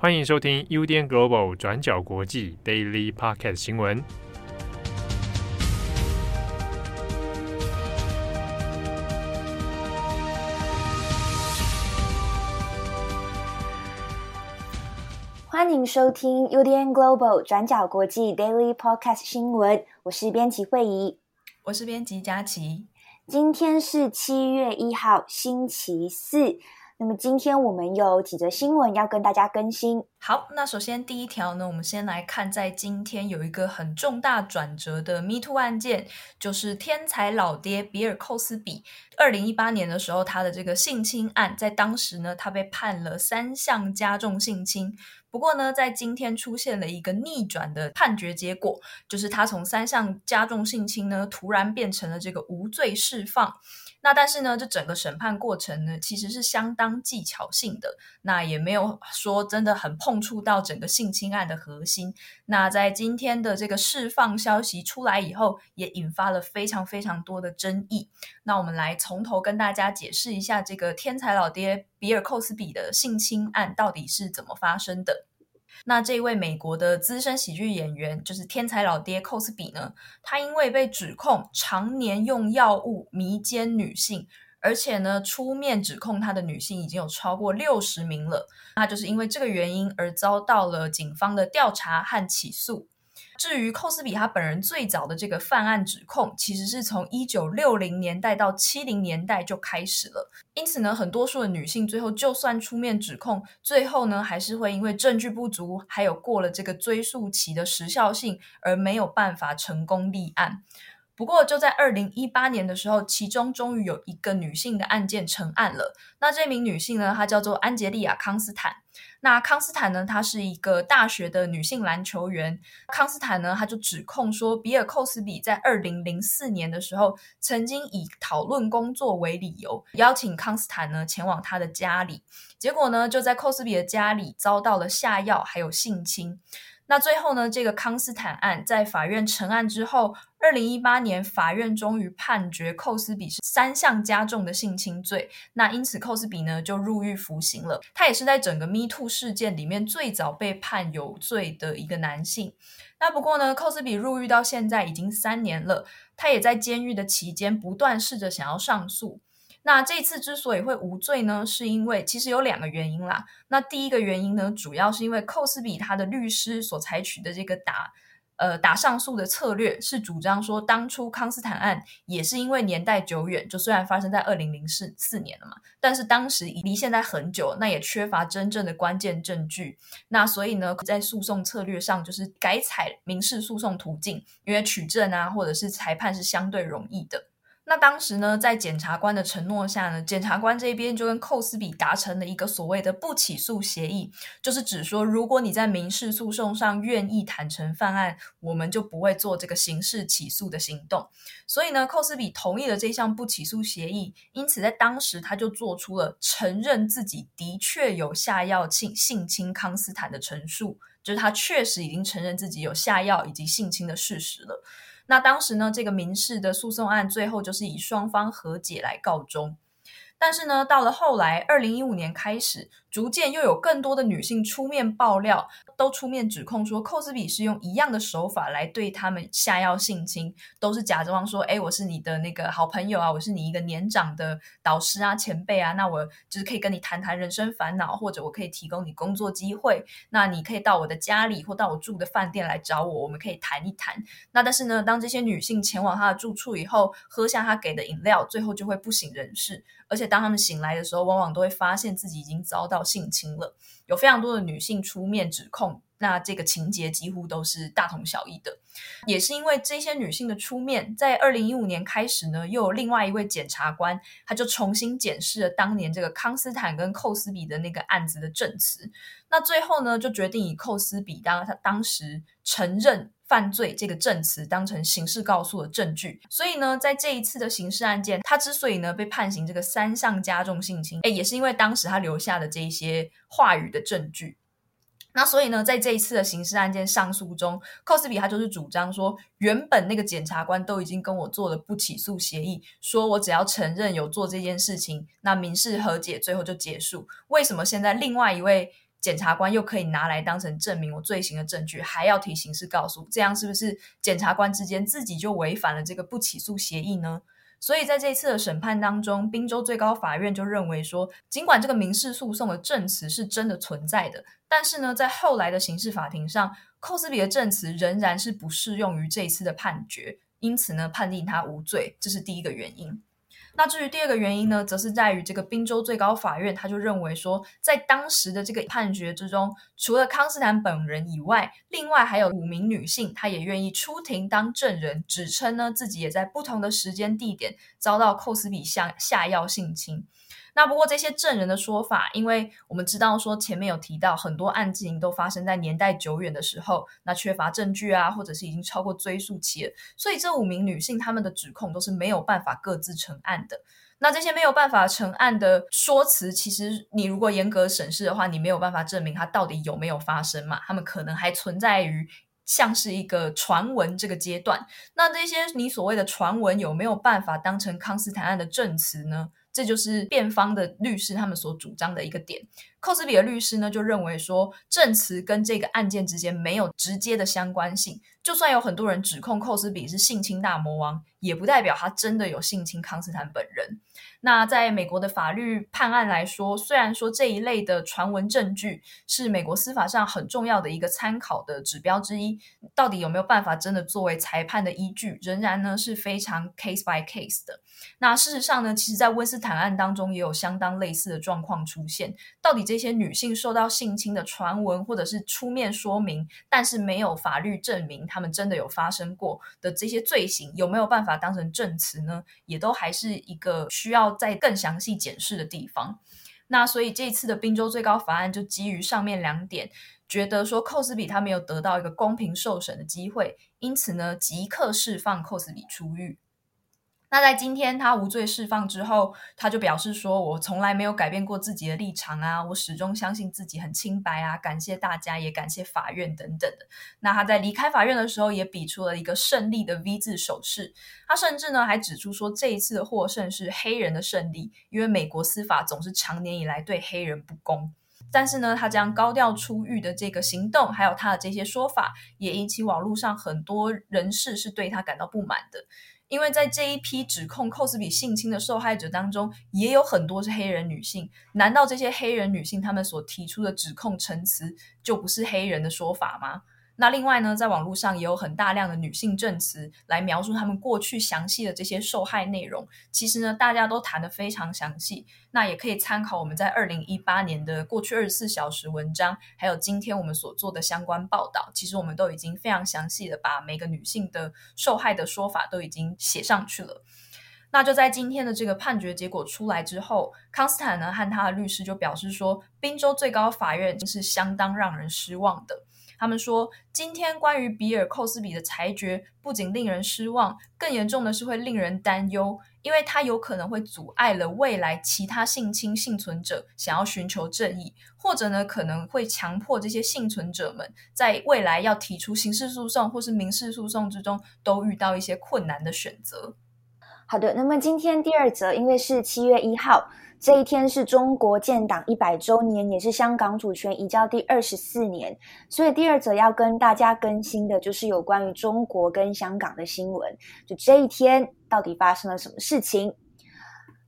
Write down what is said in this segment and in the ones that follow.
欢迎收听 UDN Global 转角国际 Daily Podcast 新闻。欢迎收听 UDN Global 转角国际 Daily Podcast 新闻。我是编辑惠仪，我是编辑佳琪。今天是七月一号，星期四。那么今天我们有几则新闻要跟大家更新。好，那首先第一条呢，我们先来看，在今天有一个很重大转折的 Me Too 案件，就是天才老爹比尔·寇斯比。二零一八年的时候，他的这个性侵案，在当时呢，他被判了三项加重性侵。不过呢，在今天出现了一个逆转的判决结果，就是他从三项加重性侵呢，突然变成了这个无罪释放。那但是呢，这整个审判过程呢，其实是相当技巧性的，那也没有说真的很碰触到整个性侵案的核心。那在今天的这个释放消息出来以后，也引发了非常非常多的争议。那我们来从头跟大家解释一下这个天才老爹比尔·寇斯比的性侵案到底是怎么发生的。那这位美国的资深喜剧演员，就是天才老爹寇斯比呢，他因为被指控常年用药物迷奸女性，而且呢出面指控他的女性已经有超过六十名了，那就是因为这个原因而遭到了警方的调查和起诉。至于寇斯比他本人最早的这个犯案指控，其实是从一九六零年代到七零年代就开始了。因此呢，很多数的女性最后就算出面指控，最后呢还是会因为证据不足，还有过了这个追诉期的时效性，而没有办法成功立案。不过就在二零一八年的时候，其中终于有一个女性的案件成案了。那这名女性呢，她叫做安杰莉亚·康斯坦。那康斯坦呢，她是一个大学的女性篮球员。康斯坦呢，她就指控说，比尔·寇斯比在二零零四年的时候，曾经以讨论工作为理由，邀请康斯坦呢前往他的家里。结果呢，就在寇斯比的家里遭到了下药，还有性侵。那最后呢，这个康斯坦案在法院成案之后，二零一八年法院终于判决寇斯比是三项加重的性侵罪。那因此寇斯比呢就入狱服刑了。他也是在整个 Me Too 事件里面最早被判有罪的一个男性。那不过呢，寇斯比入狱到现在已经三年了，他也在监狱的期间不断试着想要上诉。那这次之所以会无罪呢，是因为其实有两个原因啦。那第一个原因呢，主要是因为寇斯比他的律师所采取的这个打呃打上诉的策略，是主张说当初康斯坦案也是因为年代久远，就虽然发生在二零零四四年了嘛，但是当时离现在很久，那也缺乏真正的关键证据。那所以呢，在诉讼策略上就是改采民事诉讼途径，因为取证啊或者是裁判是相对容易的。那当时呢，在检察官的承诺下呢，检察官这边就跟寇斯比达成了一个所谓的不起诉协议，就是指说，如果你在民事诉讼上愿意坦诚犯案，我们就不会做这个刑事起诉的行动。所以呢，寇斯比同意了这项不起诉协议，因此在当时他就做出了承认自己的确有下药性性侵康斯坦的陈述，就是他确实已经承认自己有下药以及性侵的事实了。那当时呢，这个民事的诉讼案最后就是以双方和解来告终。但是呢，到了后来，二零一五年开始，逐渐又有更多的女性出面爆料，都出面指控说，寇斯比是用一样的手法来对他们下药性侵，都是假装说，哎，我是你的那个好朋友啊，我是你一个年长的导师啊、前辈啊，那我就是可以跟你谈谈人生烦恼，或者我可以提供你工作机会，那你可以到我的家里或到我住的饭店来找我，我们可以谈一谈。那但是呢，当这些女性前往他的住处以后，喝下他给的饮料，最后就会不省人事。而且当他们醒来的时候，往往都会发现自己已经遭到性侵了。有非常多的女性出面指控，那这个情节几乎都是大同小异的。也是因为这些女性的出面，在二零一五年开始呢，又有另外一位检察官，他就重新检视了当年这个康斯坦跟寇斯比的那个案子的证词。那最后呢，就决定以寇斯比当他当时承认。犯罪这个证词当成刑事告诉的证据，所以呢，在这一次的刑事案件，他之所以呢被判刑这个三项加重性侵，诶，也是因为当时他留下的这一些话语的证据。那所以呢，在这一次的刑事案件上诉中，寇斯比他就是主张说，原本那个检察官都已经跟我做了不起诉协议，说我只要承认有做这件事情，那民事和解最后就结束。为什么现在另外一位检察官又可以拿来当成证明我罪行的证据，还要提刑事告诉，这样是不是检察官之间自己就违反了这个不起诉协议呢？所以在这次的审判当中，宾州最高法院就认为说，尽管这个民事诉讼的证词是真的存在的，但是呢，在后来的刑事法庭上，寇斯比的证词仍然是不适用于这一次的判决，因此呢，判定他无罪，这是第一个原因。那至于第二个原因呢，则是在于这个宾州最高法院，他就认为说，在当时的这个判决之中，除了康斯坦本人以外，另外还有五名女性，她也愿意出庭当证人，指称呢自己也在不同的时间地点遭到寇斯比下下药性侵。那不过这些证人的说法，因为我们知道说前面有提到很多案件都发生在年代久远的时候，那缺乏证据啊，或者是已经超过追诉期了，所以这五名女性她们的指控都是没有办法各自成案的。那这些没有办法成案的说辞，其实你如果严格审视的话，你没有办法证明它到底有没有发生嘛？他们可能还存在于像是一个传闻这个阶段。那这些你所谓的传闻有没有办法当成康斯坦案的证词呢？这就是辩方的律师他们所主张的一个点。寇斯比的律师呢，就认为说，证词跟这个案件之间没有直接的相关性。就算有很多人指控寇斯比是性侵大魔王，也不代表他真的有性侵康斯坦本人。那在美国的法律判案来说，虽然说这一类的传闻证据是美国司法上很重要的一个参考的指标之一，到底有没有办法真的作为裁判的依据，仍然呢是非常 case by case 的。那事实上呢，其实，在温斯坦案当中也有相当类似的状况出现。到底这些女性受到性侵的传闻，或者是出面说明，但是没有法律证明他们真的有发生过的这些罪行，有没有办法当成证词呢？也都还是一个需要。再更详细检视的地方，那所以这次的宾州最高法案就基于上面两点，觉得说寇斯比他没有得到一个公平受审的机会，因此呢，即刻释放寇斯比出狱。那在今天他无罪释放之后，他就表示说：“我从来没有改变过自己的立场啊，我始终相信自己很清白啊，感谢大家，也感谢法院等等的。”那他在离开法院的时候，也比出了一个胜利的 V 字手势。他甚至呢还指出说，这一次的获胜是黑人的胜利，因为美国司法总是长年以来对黑人不公。但是呢，他将高调出狱的这个行动，还有他的这些说法，也引起网络上很多人士是对他感到不满的。因为在这一批指控寇斯比性侵的受害者当中，也有很多是黑人女性。难道这些黑人女性她们所提出的指控陈词就不是黑人的说法吗？那另外呢，在网络上也有很大量的女性证词来描述她们过去详细的这些受害内容。其实呢，大家都谈得非常详细。那也可以参考我们在二零一八年的过去二十四小时文章，还有今天我们所做的相关报道。其实我们都已经非常详细的把每个女性的受害的说法都已经写上去了。那就在今天的这个判决结果出来之后，康斯坦呢和他的律师就表示说，宾州最高法院是相当让人失望的。他们说，今天关于比尔·寇斯比的裁决不仅令人失望，更严重的是会令人担忧，因为他有可能会阻碍了未来其他性侵幸存者想要寻求正义，或者呢可能会强迫这些幸存者们在未来要提出刑事诉讼或是民事诉讼之中都遇到一些困难的选择。好的，那么今天第二则，因为是七月一号。这一天是中国建党一百周年，也是香港主权移交第二十四年，所以第二则要跟大家更新的就是有关于中国跟香港的新闻。就这一天到底发生了什么事情？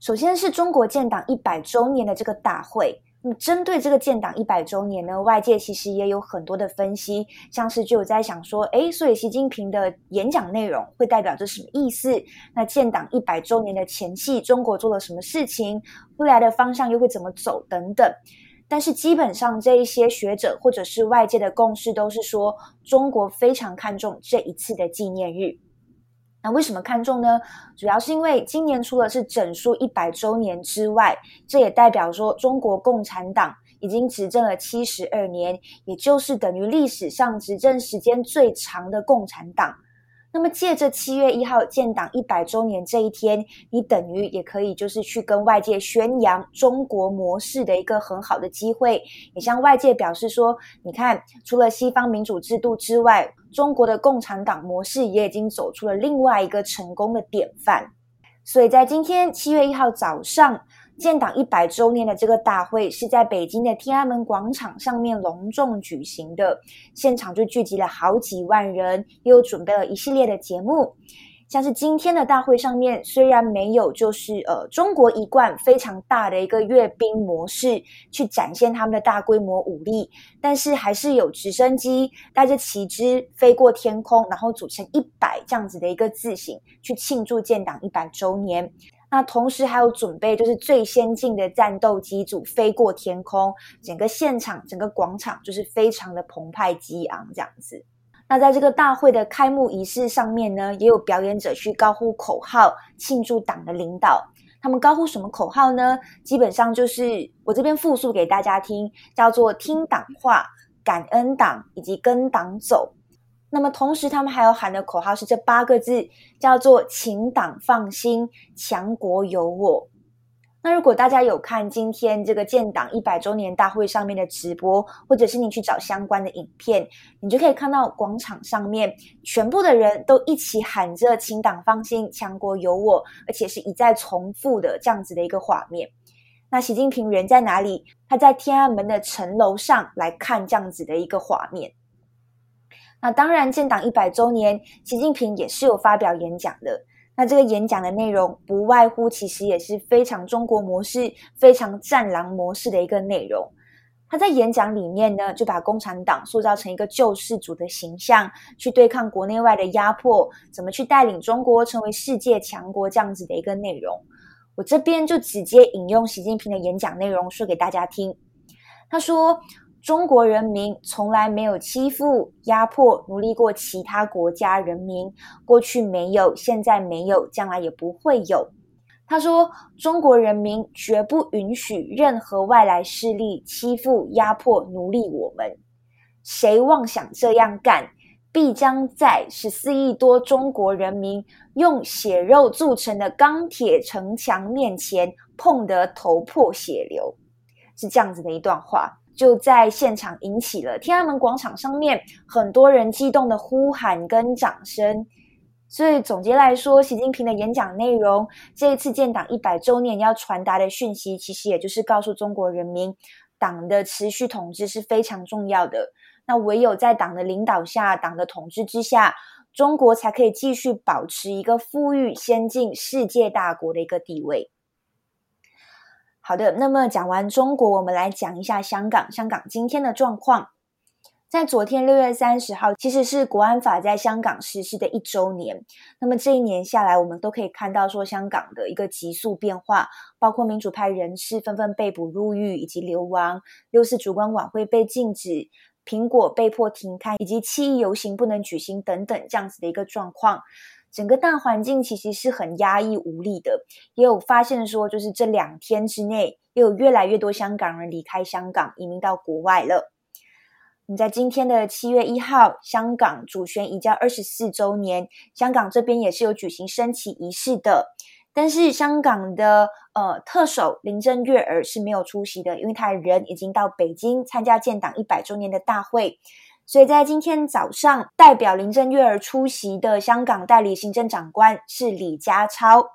首先是中国建党一百周年的这个大会。针对这个建党一百周年呢，外界其实也有很多的分析，像是就有在想说，诶，所以习近平的演讲内容会代表着什么意思？那建党一百周年的前夕，中国做了什么事情？未来的方向又会怎么走？等等。但是基本上这一些学者或者是外界的共识都是说，中国非常看重这一次的纪念日。那为什么看重呢？主要是因为今年除了是整数一百周年之外，这也代表说中国共产党已经执政了七十二年，也就是等于历史上执政时间最长的共产党。那么借着七月一号建党一百周年这一天，你等于也可以就是去跟外界宣扬中国模式的一个很好的机会，也向外界表示说，你看，除了西方民主制度之外，中国的共产党模式也已经走出了另外一个成功的典范。所以在今天七月一号早上，建党一百周年的这个大会是在北京的天安门广场上面隆重举行的，现场就聚集了好几万人，又准备了一系列的节目。像是今天的大会上面，虽然没有就是呃中国一贯非常大的一个阅兵模式去展现他们的大规模武力，但是还是有直升机带着旗帜飞过天空，然后组成一百这样子的一个字形去庆祝建党一百周年。那同时还有准备就是最先进的战斗机组飞过天空，整个现场整个广场就是非常的澎湃激昂这样子。那在这个大会的开幕仪式上面呢，也有表演者去高呼口号庆祝党的领导。他们高呼什么口号呢？基本上就是我这边复述给大家听，叫做“听党话，感恩党，以及跟党走”。那么同时，他们还有喊的口号是这八个字，叫做“请党放心，强国有我”。那如果大家有看今天这个建党一百周年大会上面的直播，或者是你去找相关的影片，你就可以看到广场上面全部的人都一起喊着“请党放心，强国有我”，而且是一再重复的这样子的一个画面。那习近平人在哪里？他在天安门的城楼上来看这样子的一个画面。那当然，建党一百周年，习近平也是有发表演讲的。那这个演讲的内容不外乎，其实也是非常中国模式、非常战狼模式的一个内容。他在演讲里面呢，就把共产党塑造成一个救世主的形象，去对抗国内外的压迫，怎么去带领中国成为世界强国这样子的一个内容。我这边就直接引用习近平的演讲内容说给大家听。他说。中国人民从来没有欺负、压迫、奴隶过其他国家人民，过去没有，现在没有，将来也不会有。他说：“中国人民绝不允许任何外来势力欺负、压迫、奴隶我们。谁妄想这样干，必将在十四亿多中国人民用血肉铸成的钢铁城墙面前碰得头破血流。”是这样子的一段话。就在现场引起了天安门广场上面很多人激动的呼喊跟掌声。所以总结来说，习近平的演讲内容，这一次建党一百周年要传达的讯息，其实也就是告诉中国人民，党的持续统治是非常重要的。那唯有在党的领导下，党的统治之下，中国才可以继续保持一个富裕、先进、世界大国的一个地位。好的，那么讲完中国，我们来讲一下香港。香港今天的状况，在昨天六月三十号，其实是国安法在香港实施的一周年。那么这一年下来，我们都可以看到说香港的一个急速变化，包括民主派人士纷纷被捕入狱以及流亡，六四烛光晚会被禁止，苹果被迫停刊，以及七一游行不能举行等等这样子的一个状况。整个大环境其实是很压抑无力的，也有发现说，就是这两天之内，又有越来越多香港人离开香港，移民到国外了。你在今天的七月一号，香港主权移交二十四周年，香港这边也是有举行升旗仪式的，但是香港的呃特首林郑月娥是没有出席的，因为他人已经到北京参加建党一百周年的大会。所以在今天早上，代表林郑月儿出席的香港代理行政长官是李家超，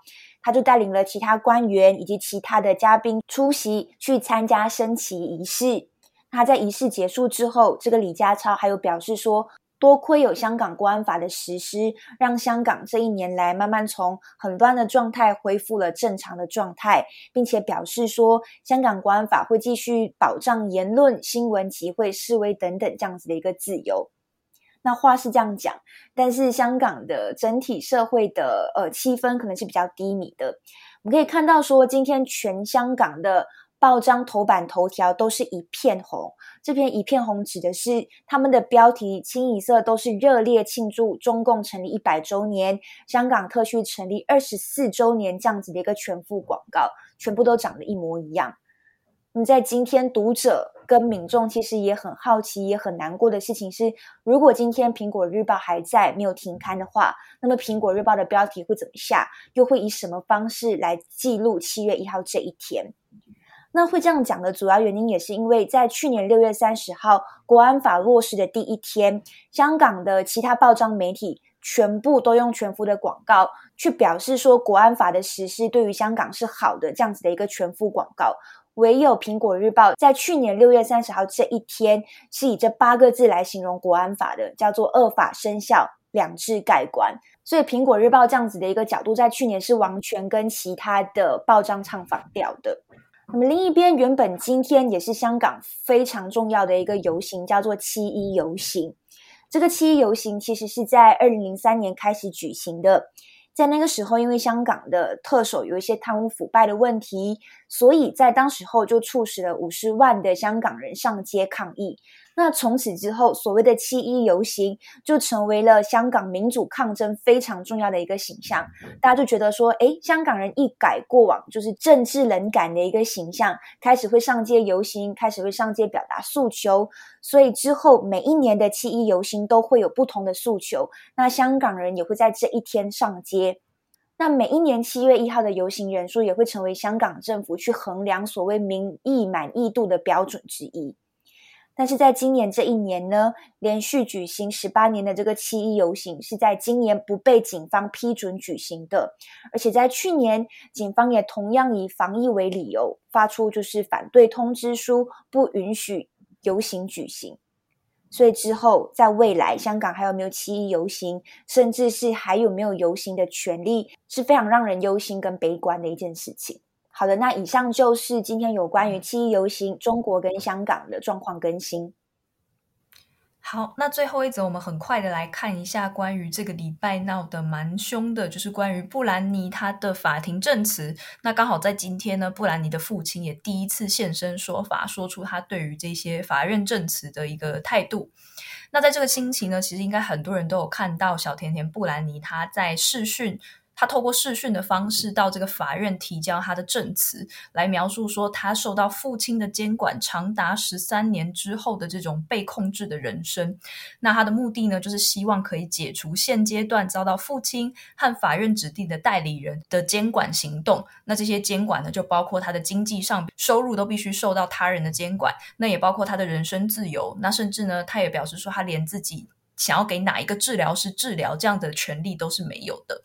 他就带领了其他官员以及其他的嘉宾出席去参加升旗仪式。他在仪式结束之后，这个李家超还有表示说，多亏有香港国安法的实施，让香港这一年来慢慢从很乱的状态恢复了正常的状态，并且表示说，香港国安法会继续保障言论、新闻、集会、示威等等这样子的一个自由。那话是这样讲，但是香港的整体社会的呃气氛可能是比较低迷的。我们可以看到说，今天全香港的。报章头版头条都是一片红，这篇一片红指的是他们的标题清一色都是热烈庆祝中共成立一百周年，香港特区成立二十四周年这样子的一个全副广告，全部都长得一模一样。那么在今天，读者跟民众其实也很好奇，也很难过的事情是，如果今天苹果日报还在没有停刊的话，那么苹果日报的标题会怎么下？又会以什么方式来记录七月一号这一天？那会这样讲的主要原因，也是因为在去年六月三十号国安法落实的第一天，香港的其他报章媒体全部都用全幅的广告去表示说国安法的实施对于香港是好的，这样子的一个全幅广告。唯有苹果日报在去年六月三十号这一天是以这八个字来形容国安法的，叫做“二法生效，两制盖棺”。所以苹果日报这样子的一个角度，在去年是完全跟其他的报章唱反调的。那么另一边，原本今天也是香港非常重要的一个游行，叫做七一游行。这个七一游行其实是在二零零三年开始举行的。在那个时候，因为香港的特首有一些贪污腐败的问题，所以在当时候就促使了五十万的香港人上街抗议。那从此之后，所谓的七一游行就成为了香港民主抗争非常重要的一个形象。大家就觉得说，诶，香港人一改过往就是政治冷感的一个形象，开始会上街游行，开始会上街表达诉求。所以之后每一年的七一游行都会有不同的诉求。那香港人也会在这一天上街。那每一年七月一号的游行人数也会成为香港政府去衡量所谓民意满意度的标准之一。但是在今年这一年呢，连续举行十八年的这个七一游行是在今年不被警方批准举行的，而且在去年，警方也同样以防疫为理由发出就是反对通知书，不允许游行举行。所以之后在未来，香港还有没有七一游行，甚至是还有没有游行的权利，是非常让人忧心跟悲观的一件事情。好的，那以上就是今天有关于七一游行中国跟香港的状况更新。好，那最后一则，我们很快的来看一下关于这个礼拜闹得蛮凶的，就是关于布兰妮她的法庭证词。那刚好在今天呢，布兰妮的父亲也第一次现身说法，说出他对于这些法院证词的一个态度。那在这个星期呢，其实应该很多人都有看到小甜甜布兰妮她在视讯。他透过视讯的方式到这个法院提交他的证词，来描述说他受到父亲的监管长达十三年之后的这种被控制的人生。那他的目的呢，就是希望可以解除现阶段遭到父亲和法院指定的代理人的监管行动。那这些监管呢，就包括他的经济上收入都必须受到他人的监管，那也包括他的人身自由。那甚至呢，他也表示说，他连自己想要给哪一个治疗师治疗这样的权利都是没有的。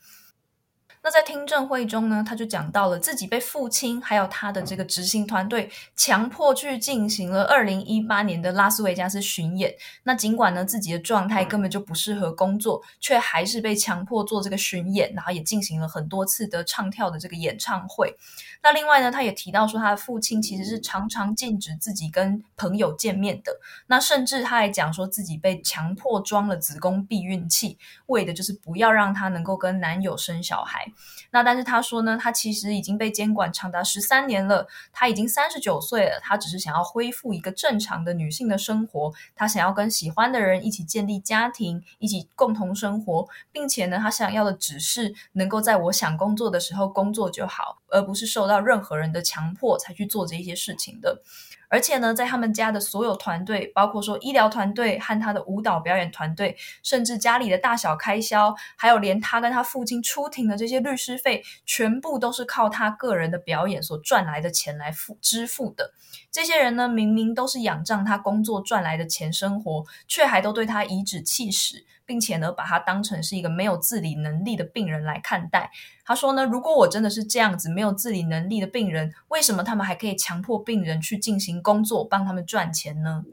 那在听证会中呢，他就讲到了自己被父亲还有他的这个执行团队强迫去进行了二零一八年的拉斯维加斯巡演。那尽管呢自己的状态根本就不适合工作，却还是被强迫做这个巡演，然后也进行了很多次的唱跳的这个演唱会。那另外呢，他也提到说他的父亲其实是常常禁止自己跟朋友见面的。那甚至他还讲说自己被强迫装了子宫避孕器，为的就是不要让他能够跟男友生小孩。那但是他说呢，他其实已经被监管长达十三年了，他已经三十九岁了，他只是想要恢复一个正常的女性的生活，他想要跟喜欢的人一起建立家庭，一起共同生活，并且呢，他想要的只是能够在我想工作的时候工作就好，而不是受到任何人的强迫才去做这些事情的。而且呢，在他们家的所有团队，包括说医疗团队和他的舞蹈表演团队，甚至家里的大小开销，还有连他跟他父亲出庭的这些律师费，全部都是靠他个人的表演所赚来的钱来付支付的。这些人呢，明明都是仰仗他工作赚来的钱生活，却还都对他颐指气使。并且呢，把他当成是一个没有自理能力的病人来看待。他说呢，如果我真的是这样子没有自理能力的病人，为什么他们还可以强迫病人去进行工作，帮他们赚钱呢？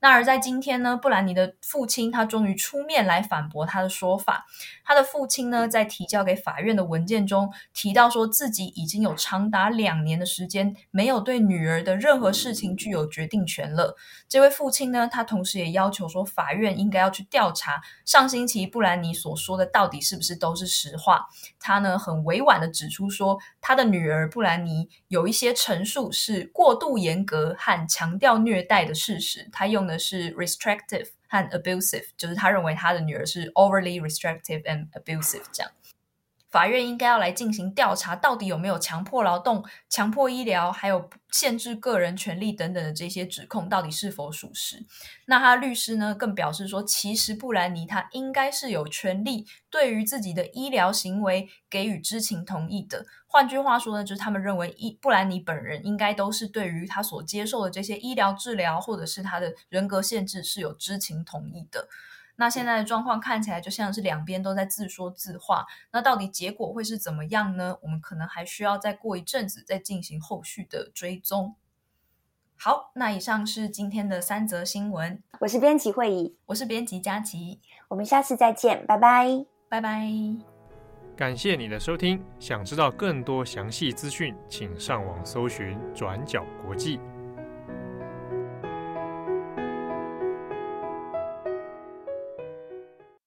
那而在今天呢，布兰妮的父亲他终于出面来反驳他的说法。他的父亲呢，在提交给法院的文件中提到，说自己已经有长达两年的时间没有对女儿的任何事情具有决定权了。这位父亲呢，他同时也要求说，法院应该要去调查上星期布兰妮所说的到底是不是都是实话。他呢，很委婉的指出说，他的女儿布兰妮有一些陈述是过度严格和强调虐待的事实。他用的。是 restrictive 和 abusive，就是他认为他的女儿是 overly restrictive and abusive 这样。法院应该要来进行调查，到底有没有强迫劳动、强迫医疗，还有限制个人权利等等的这些指控，到底是否属实？那他律师呢，更表示说，其实布兰妮她应该是有权利对于自己的医疗行为给予知情同意的。换句话说呢，就是他们认为，伊布兰妮本人应该都是对于他所接受的这些医疗治疗，或者是他的人格限制是有知情同意的。那现在的状况看起来就像是两边都在自说自话。那到底结果会是怎么样呢？我们可能还需要再过一阵子再进行后续的追踪。好，那以上是今天的三则新闻。我是编辑慧仪，我是编辑佳琪，我们下次再见，拜拜，拜拜。感谢你的收听，想知道更多详细资讯，请上网搜寻转角国际。